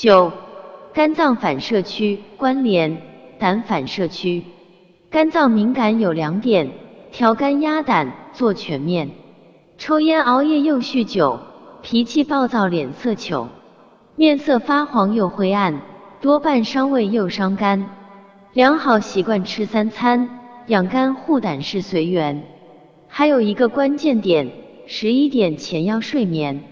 九肝脏反射区关联胆反射区。肝脏敏感有两点调肝压胆做全面。抽烟熬夜又酗酒脾气暴躁脸色糗。面色发黄又灰暗多半伤胃又伤肝。良好习惯吃三餐养肝护胆是随缘。还有一个关键点十一点前要睡眠。